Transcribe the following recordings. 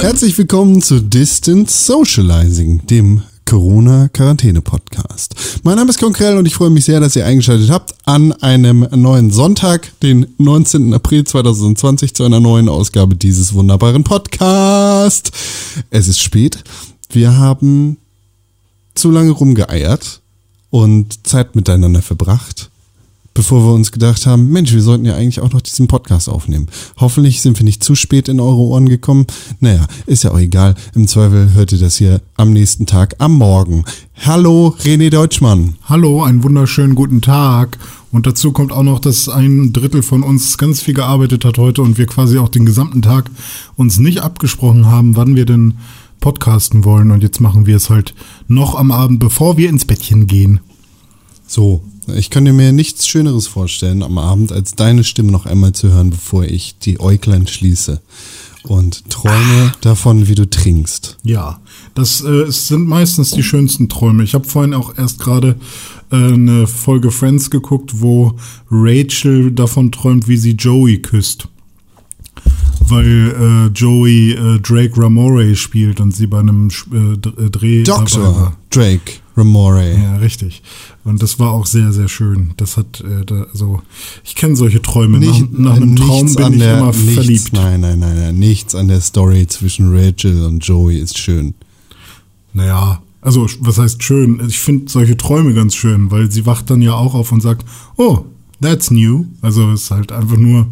Herzlich willkommen zu Distance Socializing, dem Corona-Quarantäne-Podcast. Mein Name ist Konkrell und ich freue mich sehr, dass ihr eingeschaltet habt an einem neuen Sonntag, den 19. April 2020, zu einer neuen Ausgabe dieses wunderbaren Podcasts. Es ist spät. Wir haben zu lange rumgeeiert und Zeit miteinander verbracht bevor wir uns gedacht haben, Mensch, wir sollten ja eigentlich auch noch diesen Podcast aufnehmen. Hoffentlich sind wir nicht zu spät in eure Ohren gekommen. Naja, ist ja auch egal. Im Zweifel hört ihr das hier am nächsten Tag, am Morgen. Hallo, René Deutschmann. Hallo, einen wunderschönen guten Tag. Und dazu kommt auch noch, dass ein Drittel von uns ganz viel gearbeitet hat heute und wir quasi auch den gesamten Tag uns nicht abgesprochen haben, wann wir denn podcasten wollen. Und jetzt machen wir es halt noch am Abend, bevor wir ins Bettchen gehen. So, ich könnte mir nichts Schöneres vorstellen am Abend, als deine Stimme noch einmal zu hören, bevor ich die Äuglein schließe und träume ah. davon, wie du trinkst. Ja, das äh, sind meistens die schönsten Träume. Ich habe vorhin auch erst gerade äh, eine Folge Friends geguckt, wo Rachel davon träumt, wie sie Joey küsst. Weil äh, Joey äh, Drake Ramore spielt und sie bei einem äh, Dreh. Dr. Drake Ramore. Ja, richtig. Und das war auch sehr, sehr schön. Das hat, äh, da, also, ich kenne solche Träume. Nicht, nach, nach einem Traum bin ich der, immer nichts, verliebt. Nein, nein, nein, nein. Nichts an der Story zwischen Rachel und Joey ist schön. Naja, also, was heißt schön? Ich finde solche Träume ganz schön, weil sie wacht dann ja auch auf und sagt, oh, that's new. Also, es ist halt einfach nur,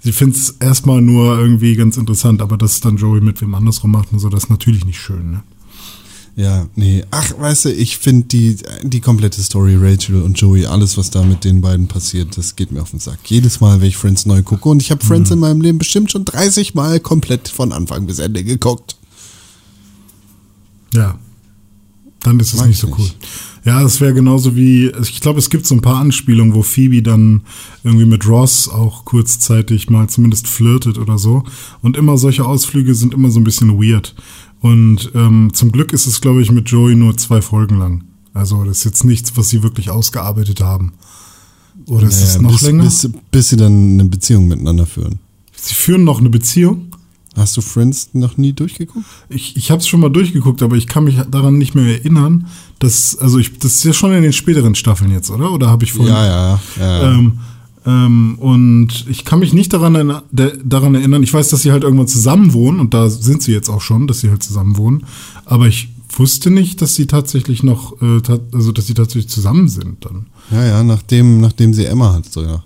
sie findet es erstmal nur irgendwie ganz interessant, aber dass dann Joey mit wem andersrum macht und so, das ist natürlich nicht schön, ne? Ja, nee. Ach, weißt du, ich finde die, die komplette Story, Rachel und Joey, alles, was da mit den beiden passiert, das geht mir auf den Sack. Jedes Mal, wenn ich Friends neu gucke. Und ich habe Friends mhm. in meinem Leben bestimmt schon 30 Mal komplett von Anfang bis Ende geguckt. Ja. Dann ist es Mag nicht so nicht. cool. Ja, das wäre genauso wie, ich glaube, es gibt so ein paar Anspielungen, wo Phoebe dann irgendwie mit Ross auch kurzzeitig mal zumindest flirtet oder so. Und immer solche Ausflüge sind immer so ein bisschen weird. Und ähm, zum Glück ist es, glaube ich, mit Joey nur zwei Folgen lang. Also das ist jetzt nichts, was sie wirklich ausgearbeitet haben. Oder ist naja, es noch bis, länger? Bis, bis sie dann eine Beziehung miteinander führen. Sie führen noch eine Beziehung? Hast du Friends noch nie durchgeguckt? Ich, ich habe es schon mal durchgeguckt, aber ich kann mich daran nicht mehr erinnern, dass, also ich, das ist ja schon in den späteren Staffeln jetzt, oder? Oder habe ich vorhin? Ja, ja, ja. Ähm, ähm, und ich kann mich nicht daran, daran erinnern, ich weiß, dass sie halt irgendwann zusammen wohnen und da sind sie jetzt auch schon, dass sie halt zusammen wohnen. Aber ich wusste nicht, dass sie tatsächlich noch, äh, also dass sie tatsächlich zusammen sind dann. Ja, ja, nachdem, nachdem sie Emma hat, so ja.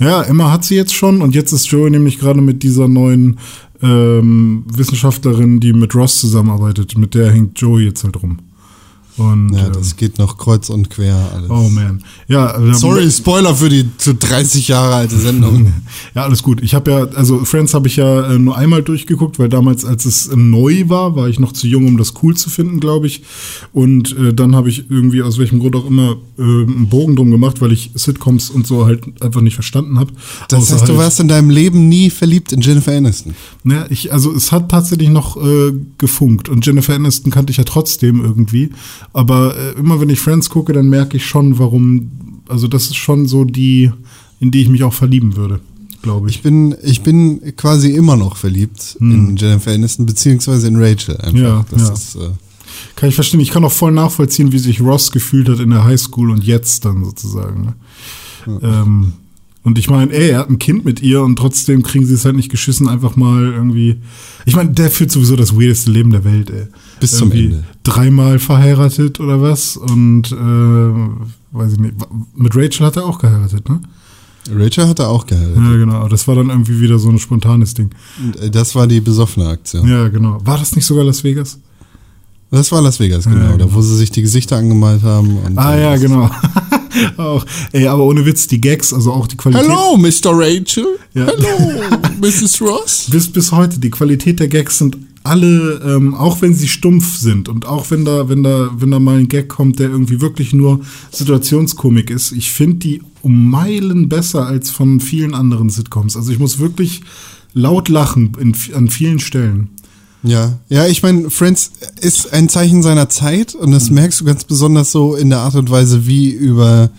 Ja, Emma hat sie jetzt schon und jetzt ist Joey nämlich gerade mit dieser neuen ähm, Wissenschaftlerin, die mit Ross zusammenarbeitet, mit der hängt Joey jetzt halt rum. Und, ja, das ähm, geht noch kreuz und quer alles. Oh man. Ja, Sorry, Spoiler für die zu 30 Jahre alte Sendung. ja, alles gut. Ich habe ja, also Friends habe ich ja äh, nur einmal durchgeguckt, weil damals, als es äh, neu war, war ich noch zu jung, um das cool zu finden, glaube ich. Und äh, dann habe ich irgendwie aus welchem Grund auch immer äh, einen Bogen drum gemacht, weil ich Sitcoms und so halt einfach nicht verstanden habe. Das heißt, du warst in deinem Leben nie verliebt in Jennifer Aniston? Naja, ich, also es hat tatsächlich noch äh, gefunkt und Jennifer Aniston kannte ich ja trotzdem irgendwie. Aber äh, immer wenn ich Friends gucke, dann merke ich schon, warum. Also, das ist schon so die, in die ich mich auch verlieben würde, glaube ich. Ich bin, ich bin quasi immer noch verliebt hm. in Jennifer Aniston, beziehungsweise in Rachel einfach. Ja, das ja. Ist, äh kann ich verstehen. Ich kann auch voll nachvollziehen, wie sich Ross gefühlt hat in der Highschool und jetzt dann sozusagen. Ne? Ja. Ähm, und ich meine, ey, er hat ein Kind mit ihr und trotzdem kriegen sie es halt nicht geschissen, einfach mal irgendwie. Ich meine, der führt sowieso das weirdeste Leben der Welt, ey. Bis zum Ende. Dreimal verheiratet oder was? Und äh, weiß ich nicht. Mit Rachel hat er auch geheiratet, ne? Rachel hat er auch geheiratet. Ja, genau. Das war dann irgendwie wieder so ein spontanes Ding. Und äh, das war die besoffene Aktion. Ja, genau. War das nicht sogar Las Vegas? Das war Las Vegas, genau. Ja, genau. Da wo sie sich die Gesichter angemalt haben. ah, ja, genau. auch. Ey, aber ohne Witz, die Gags, also auch die Qualität. Hallo, Mr. Rachel. Ja. Hallo, Mrs. Ross. Bis, bis heute, die Qualität der Gags sind alle, ähm, auch wenn sie stumpf sind und auch wenn da, wenn da, wenn da mal ein Gag kommt, der irgendwie wirklich nur Situationskomik ist, ich finde die um Meilen besser als von vielen anderen Sitcoms. Also ich muss wirklich laut lachen in, an vielen Stellen. Ja, ja, ich meine, Friends ist ein Zeichen seiner Zeit und das mhm. merkst du ganz besonders so in der Art und Weise, wie über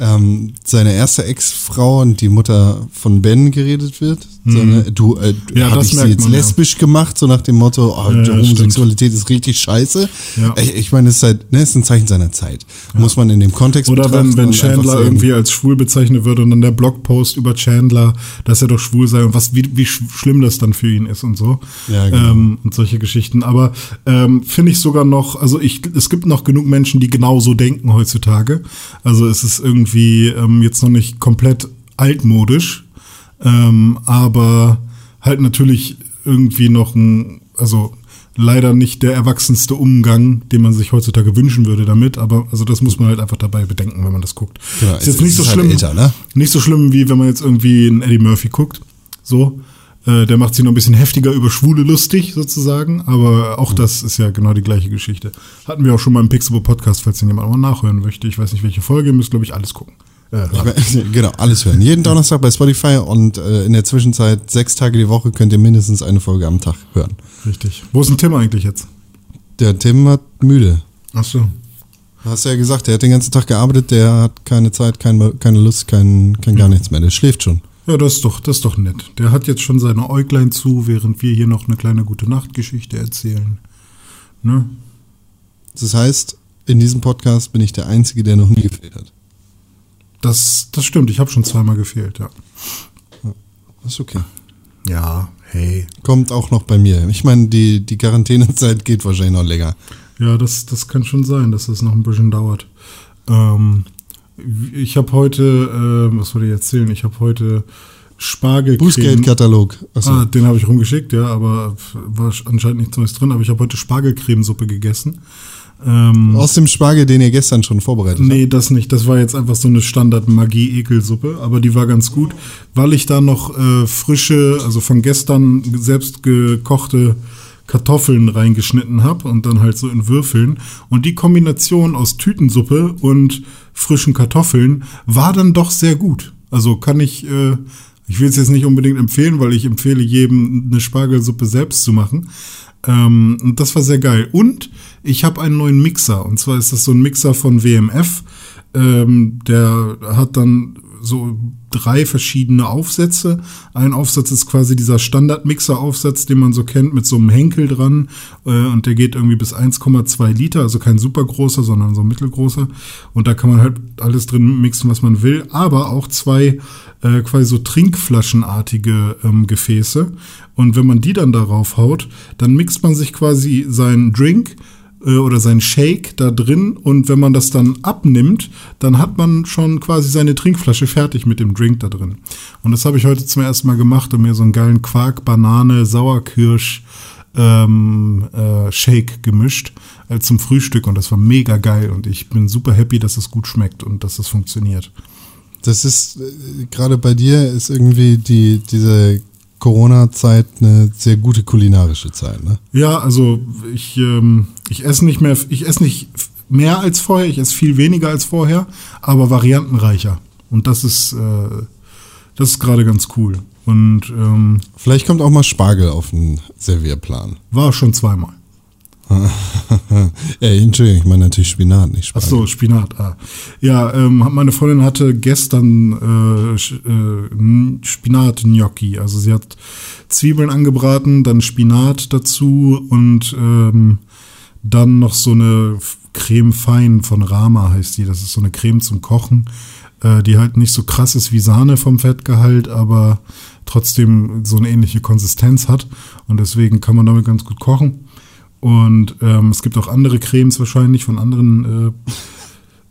ähm, seine erste Ex-Frau und die Mutter von Ben geredet wird. Mhm. So, ne, du, äh, Ja, hab das ich sie jetzt man, ja. lesbisch gemacht, so nach dem Motto, oh, Ja, ja, Homosexualität ist richtig scheiße. Ja. Ich, ich meine, es ist halt, ne, ist ein Zeichen seiner Zeit. Muss man in dem Kontext Oder wenn, betrachten wenn Chandler irgendwie als schwul bezeichnet wird und dann der Blogpost über Chandler, dass er doch schwul sei und was, wie, wie sch- schlimm das dann für ihn ist und so. Ja, genau. ähm, und solche Geschichten. Aber ähm, finde ich sogar noch, also ich, es gibt noch genug Menschen, die genauso denken heutzutage. Also es ist irgendwie ähm, jetzt noch nicht komplett altmodisch, ähm, aber halt natürlich irgendwie noch ein, also leider nicht der erwachsenste Umgang, den man sich heutzutage wünschen würde damit, aber also das muss man halt einfach dabei bedenken, wenn man das guckt. Genau, ist jetzt es nicht so ist halt schlimm, älter, ne? nicht so schlimm wie wenn man jetzt irgendwie einen Eddie Murphy guckt, so. Äh, Der macht sich noch ein bisschen heftiger über Schwule lustig, sozusagen. Aber auch das ist ja genau die gleiche Geschichte. Hatten wir auch schon mal im Pixable Podcast, falls den jemand mal nachhören möchte. Ich weiß nicht, welche Folge. Ihr müsst, glaube ich, alles gucken. Äh, genau, alles hören. Jeden Donnerstag bei Spotify und äh, in der Zwischenzeit sechs Tage die Woche könnt ihr mindestens eine Folge am Tag hören. richtig. Wo ist denn Tim eigentlich jetzt? Der Tim hat müde. Ach so. Du hast ja gesagt, der hat den ganzen Tag gearbeitet, der hat keine Zeit, keine, keine Lust, kein, kein gar nichts mehr. Der schläft schon. Ja, das ist doch, das ist doch nett. Der hat jetzt schon seine Äuglein zu, während wir hier noch eine kleine gute Nachtgeschichte erzählen. Ne? Das heißt, in diesem Podcast bin ich der Einzige, der noch nie gefehlt hat. Das, das stimmt. Ich habe schon zweimal gefehlt, ja. ist okay. Ja, hey. Kommt auch noch bei mir. Ich meine, die, die Quarantänezeit geht wahrscheinlich noch länger. Ja, das, das kann schon sein, dass das noch ein bisschen dauert. Ähm, ich habe heute, äh, was wollte ich erzählen? Ich habe heute Spargelcreme. Bußgeldkatalog. Ah, den habe ich rumgeschickt, ja, aber war anscheinend nichts Neues drin. Aber ich habe heute Spargelcremesuppe gegessen. Ähm, Aus dem Spargel, den ihr gestern schon vorbereitet habt. Nee, das nicht. Das war jetzt einfach so eine Standard-Magie-Ekelsuppe, aber die war ganz gut, weil ich da noch äh, frische, also von gestern selbst gekochte Kartoffeln reingeschnitten habe und dann halt so in Würfeln. Und die Kombination aus Tütensuppe und frischen Kartoffeln war dann doch sehr gut. Also kann ich, äh, ich will es jetzt nicht unbedingt empfehlen, weil ich empfehle jedem eine Spargelsuppe selbst zu machen. Ähm, und das war sehr geil. Und ich habe einen neuen Mixer. Und zwar ist das so ein Mixer von WMF. Ähm, der hat dann so drei verschiedene Aufsätze. Ein Aufsatz ist quasi dieser Standard-Mixer-Aufsatz, den man so kennt, mit so einem Henkel dran. Äh, und der geht irgendwie bis 1,2 Liter, also kein super großer, sondern so ein mittelgroßer. Und da kann man halt alles drin mixen, was man will. Aber auch zwei äh, quasi so trinkflaschenartige ähm, Gefäße. Und wenn man die dann darauf haut, dann mixt man sich quasi seinen Drink äh, oder sein Shake da drin und wenn man das dann abnimmt, dann hat man schon quasi seine Trinkflasche fertig mit dem Drink da drin. Und das habe ich heute zum ersten Mal gemacht und mir so einen geilen Quark, Banane, Sauerkirsch ähm, äh, Shake gemischt als zum Frühstück und das war mega geil und ich bin super happy, dass es gut schmeckt und dass es funktioniert. Das ist, äh, gerade bei dir ist irgendwie die, diese Corona-Zeit eine sehr gute kulinarische Zeit, ne? Ja, also ich, ähm, ich esse nicht mehr, ich esse nicht mehr als vorher, ich esse viel weniger als vorher, aber variantenreicher. Und das ist, äh, das ist gerade ganz cool. Und ähm, Vielleicht kommt auch mal Spargel auf den Servierplan. war schon zweimal. Ey, Entschuldigung, ich meine natürlich Spinat, nicht Ach Spargel. so, Spinat. Ah. Ja, ähm, meine Freundin hatte gestern äh, äh, Spinat-Gnocchi. Also sie hat Zwiebeln angebraten, dann Spinat dazu und ähm, dann noch so eine Creme fein von Rama heißt die. Das ist so eine Creme zum Kochen, äh, die halt nicht so krass ist wie Sahne vom Fettgehalt, aber trotzdem so eine ähnliche Konsistenz hat. Und deswegen kann man damit ganz gut kochen. Und ähm, es gibt auch andere Cremes wahrscheinlich von anderen,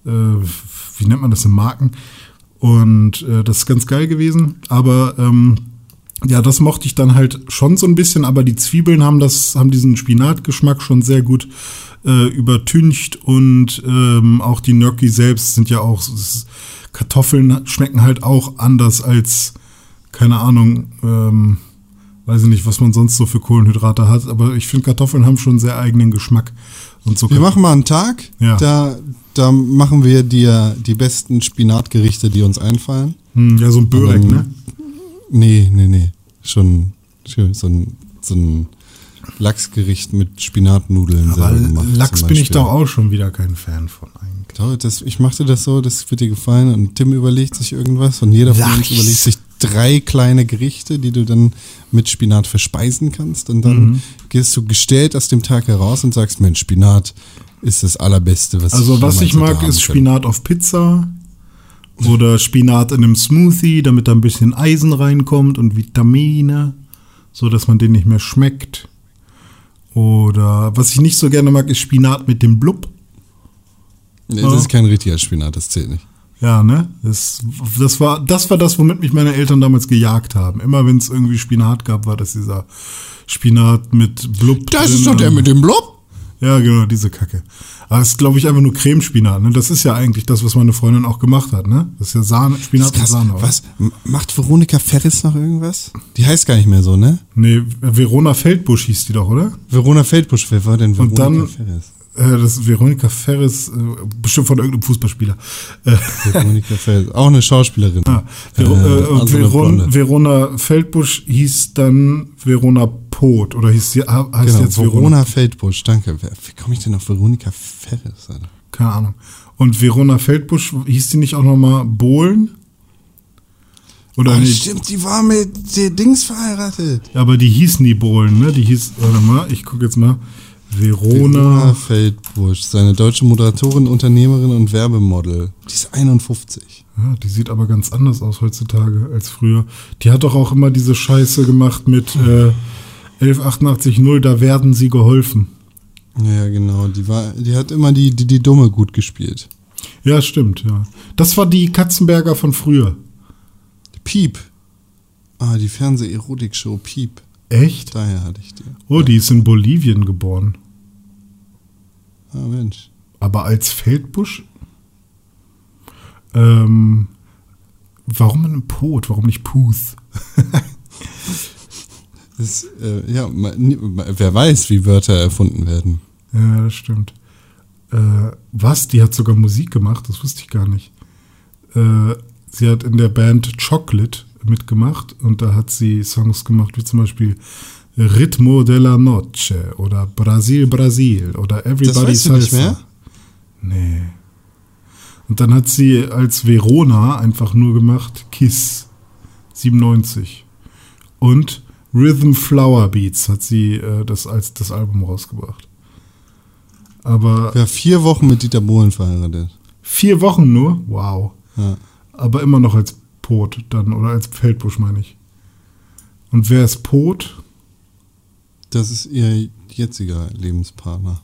äh, äh, wie nennt man das, in Marken. Und äh, das ist ganz geil gewesen. Aber ähm, ja, das mochte ich dann halt schon so ein bisschen, aber die Zwiebeln haben das, haben diesen Spinatgeschmack schon sehr gut äh, übertüncht und ähm, auch die Gnocchi selbst sind ja auch, ist, Kartoffeln schmecken halt auch anders als, keine Ahnung, ähm, weiß ich nicht, was man sonst so für Kohlenhydrate hat, aber ich finde Kartoffeln haben schon einen sehr eigenen Geschmack. Und so Wir machen mal einen Tag, Ja. da, da machen wir dir die besten Spinatgerichte, die uns einfallen. Hm, ja, so ein Börek, Ähm, ne? Nee, nee, nee. Schon, schon so ein, so ein Lachsgericht mit Spinatnudeln Aber Lachs bin ich doch auch schon wieder kein Fan von eigentlich. Doch, das, ich machte das so, das wird dir gefallen und Tim überlegt sich irgendwas und jeder von uns überlegt sich drei kleine Gerichte, die du dann mit Spinat verspeisen kannst und dann mhm. gehst du gestellt aus dem Tag heraus und sagst, Mensch, Spinat ist das allerbeste, was Also was ich mag, ist Spinat auf Pizza oder Spinat in einem Smoothie, damit da ein bisschen Eisen reinkommt und Vitamine, so dass man den nicht mehr schmeckt. Oder was ich nicht so gerne mag, ist Spinat mit dem Blub. Nee, das ist kein richtiger Spinat, das zählt nicht. Ja, ne? Das, das, war, das war das, womit mich meine Eltern damals gejagt haben. Immer wenn es irgendwie Spinat gab, war das dieser Spinat mit Blub. Das ist doch der mit dem Blub? Ja, genau, diese Kacke. Aber es ist, glaube ich, einfach nur Cremespinat. Ne? Das ist ja eigentlich das, was meine Freundin auch gemacht hat. Ne? Das ist ja Sahne, Spinat und Sahne. Was? Macht Veronika Ferris noch irgendwas? Die heißt gar nicht mehr so, ne? Nee, Verona Feldbusch hieß die doch, oder? Verona Feldbusch, wer war denn Veronika und dann, Ferris? Äh, das ist Veronika Ferris, äh, bestimmt von irgendeinem Fußballspieler. Äh, Veronika Ferris, auch eine Schauspielerin. Ah, Vero, äh, Veron, Verona Feldbusch hieß dann Verona Pot oder hieß sie heißt genau, jetzt Verona, Verona Feldbusch, danke. Wie komme ich denn auf Veronika Ferris? Alter? Keine Ahnung. Und Verona Feldbusch, hieß die nicht auch nochmal Bohlen? Oder oh, nicht? Stimmt, die war mit der Dings verheiratet. Ja, aber die hieß nie Bohlen, ne? Die hieß, warte mal, ich gucke jetzt mal. Verona. Verona Feldbusch, seine deutsche Moderatorin, Unternehmerin und Werbemodel. Die ist 51. Ja, die sieht aber ganz anders aus heutzutage als früher. Die hat doch auch immer diese Scheiße gemacht mit äh, 11880, da werden sie geholfen. Ja, genau. Die, war, die hat immer die, die, die Dumme gut gespielt. Ja, stimmt, ja. Das war die Katzenberger von früher. Piep. Ah, die Fernseh-Erotik-Show Piep. Echt? Daher hatte ich die. Oh, die ist in Bolivien geboren. Ah, Mensch. Aber als Feldbusch? Ähm, warum ein Pot? Warum nicht Puth? das, äh, ja, wer weiß, wie Wörter erfunden werden. Ja, das stimmt. Äh, was? Die hat sogar Musik gemacht? Das wusste ich gar nicht. Äh, sie hat in der Band Chocolate mitgemacht und da hat sie Songs gemacht wie zum Beispiel Ritmo de la Noche oder Brasil Brasil oder Everybody das Salsa. Nicht mehr? Nee. Und dann hat sie als Verona einfach nur gemacht Kiss 97 und Rhythm Flower Beats hat sie äh, das als das Album rausgebracht. Aber ja, vier Wochen mit Dieter Bohlen verheiratet. Vier Wochen nur? Wow. Ja. Aber immer noch als Pot dann oder als Feldbusch meine ich. Und wer ist Pot? Das ist ihr jetziger Lebenspartner.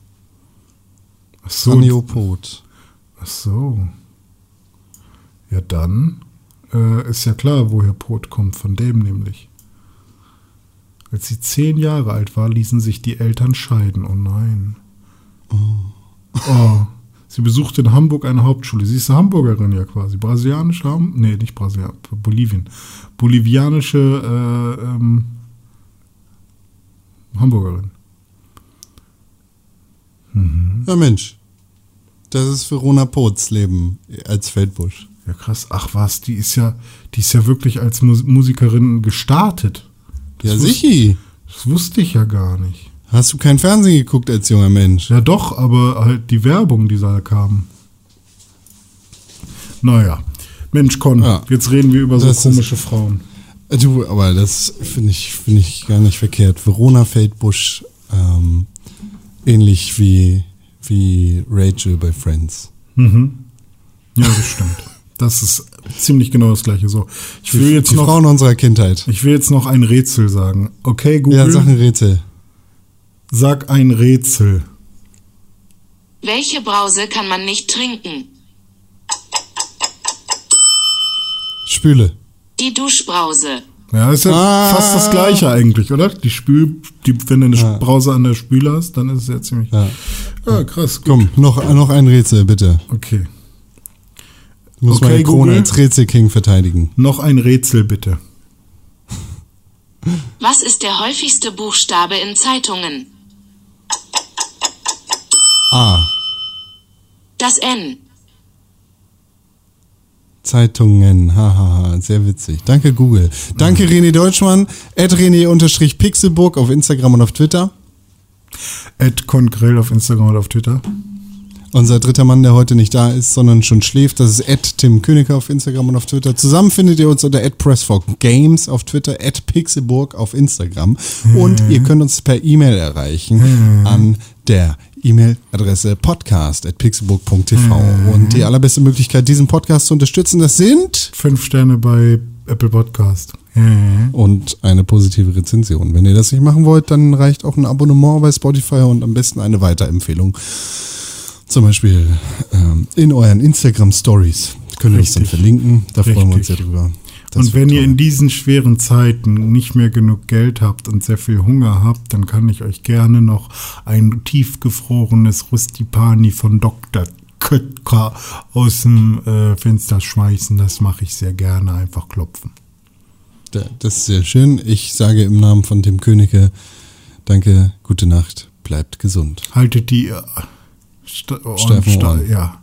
Ach so. Sanio Pot. Ach so. Ja, dann äh, ist ja klar, woher Pot kommt, von dem nämlich. Als sie zehn Jahre alt war, ließen sich die Eltern scheiden. Oh nein. Oh. oh. Sie besuchte in Hamburg eine Hauptschule. Sie ist eine Hamburgerin ja quasi. Brasilianische, Ham nee, nicht Brasilien, Bolivien. Bolivianische äh, ähm, Hamburgerin. Mhm. Ja, Mensch. Das ist Verona Potz Leben als Feldbusch. Ja, krass. Ach was, die ist ja, die ist ja wirklich als Musikerin gestartet. Das ja, sicher. Das wusste ich ja gar nicht. Hast du kein Fernsehen geguckt als junger Mensch? Ja, doch, aber halt die Werbung, die da kam. Naja. Mensch, Con, ja. jetzt reden wir über so das komische ist, Frauen. Du, aber das finde ich, find ich gar nicht verkehrt. Verona Feldbusch, ähm, ähnlich wie, wie Rachel bei Friends. Mhm. Ja, das stimmt. Das ist ziemlich genau das gleiche. So, ich will jetzt die noch, Frauen unserer Kindheit. Ich will jetzt noch ein Rätsel sagen. Okay, Google. Ja, sag ein Rätsel. Sag ein Rätsel. Welche Brause kann man nicht trinken? Spüle. Die Duschbrause. Ja, ist ja ah. fast das gleiche eigentlich, oder? Die Spül, die, wenn du eine ja. Brause an der Spüle hast, dann ist es ja ziemlich. Ja, ja krass. Gut. Komm, noch, noch ein Rätsel, bitte. Okay. Ich muss okay, meine Krone Google. als Rätselking verteidigen. Noch ein Rätsel, bitte. Was ist der häufigste Buchstabe in Zeitungen? A. Das N. Zeitungen, hahaha, sehr witzig. Danke Google. Danke René Deutschmann, at René-Pixelburg auf Instagram und auf Twitter. Ed Congrell auf Instagram und auf Twitter. Unser dritter Mann, der heute nicht da ist, sondern schon schläft, das ist Ed Tim Königke auf Instagram und auf Twitter. Zusammen findet ihr uns unter Ed Games auf Twitter, Ed Pixelburg auf Instagram. Und ihr könnt uns per E-Mail erreichen an der E-Mail-Adresse podcast.pixelburg.tv. Und die allerbeste Möglichkeit, diesen Podcast zu unterstützen, das sind Fünf Sterne bei Apple Podcast. und eine positive Rezension. Wenn ihr das nicht machen wollt, dann reicht auch ein Abonnement bei Spotify und am besten eine Weiterempfehlung. Zum Beispiel ähm, in euren Instagram Stories. Könnt ihr uns dann Richtig. verlinken. Da freuen wir uns sehr Richtig. drüber. Das Und wenn ihr in diesen schweren Zeiten nicht mehr genug Geld habt und sehr viel Hunger habt, dann kann ich euch gerne noch ein tiefgefrorenes Rustipani von Dr. Kötka aus dem äh, Fenster schmeißen. Das mache ich sehr gerne. Einfach klopfen. Da- Das ist sehr schön. Ich sage im Namen von Tim Königke, danke, gute Nacht, bleibt gesund. Haltet die äh, Sta- Ohren Ohren. ja.